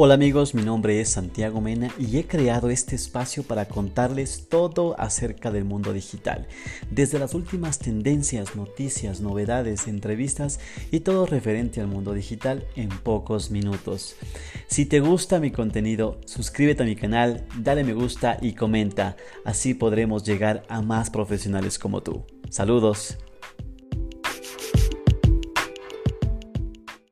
Hola amigos, mi nombre es Santiago Mena y he creado este espacio para contarles todo acerca del mundo digital, desde las últimas tendencias, noticias, novedades, entrevistas y todo referente al mundo digital en pocos minutos. Si te gusta mi contenido, suscríbete a mi canal, dale me gusta y comenta, así podremos llegar a más profesionales como tú. Saludos.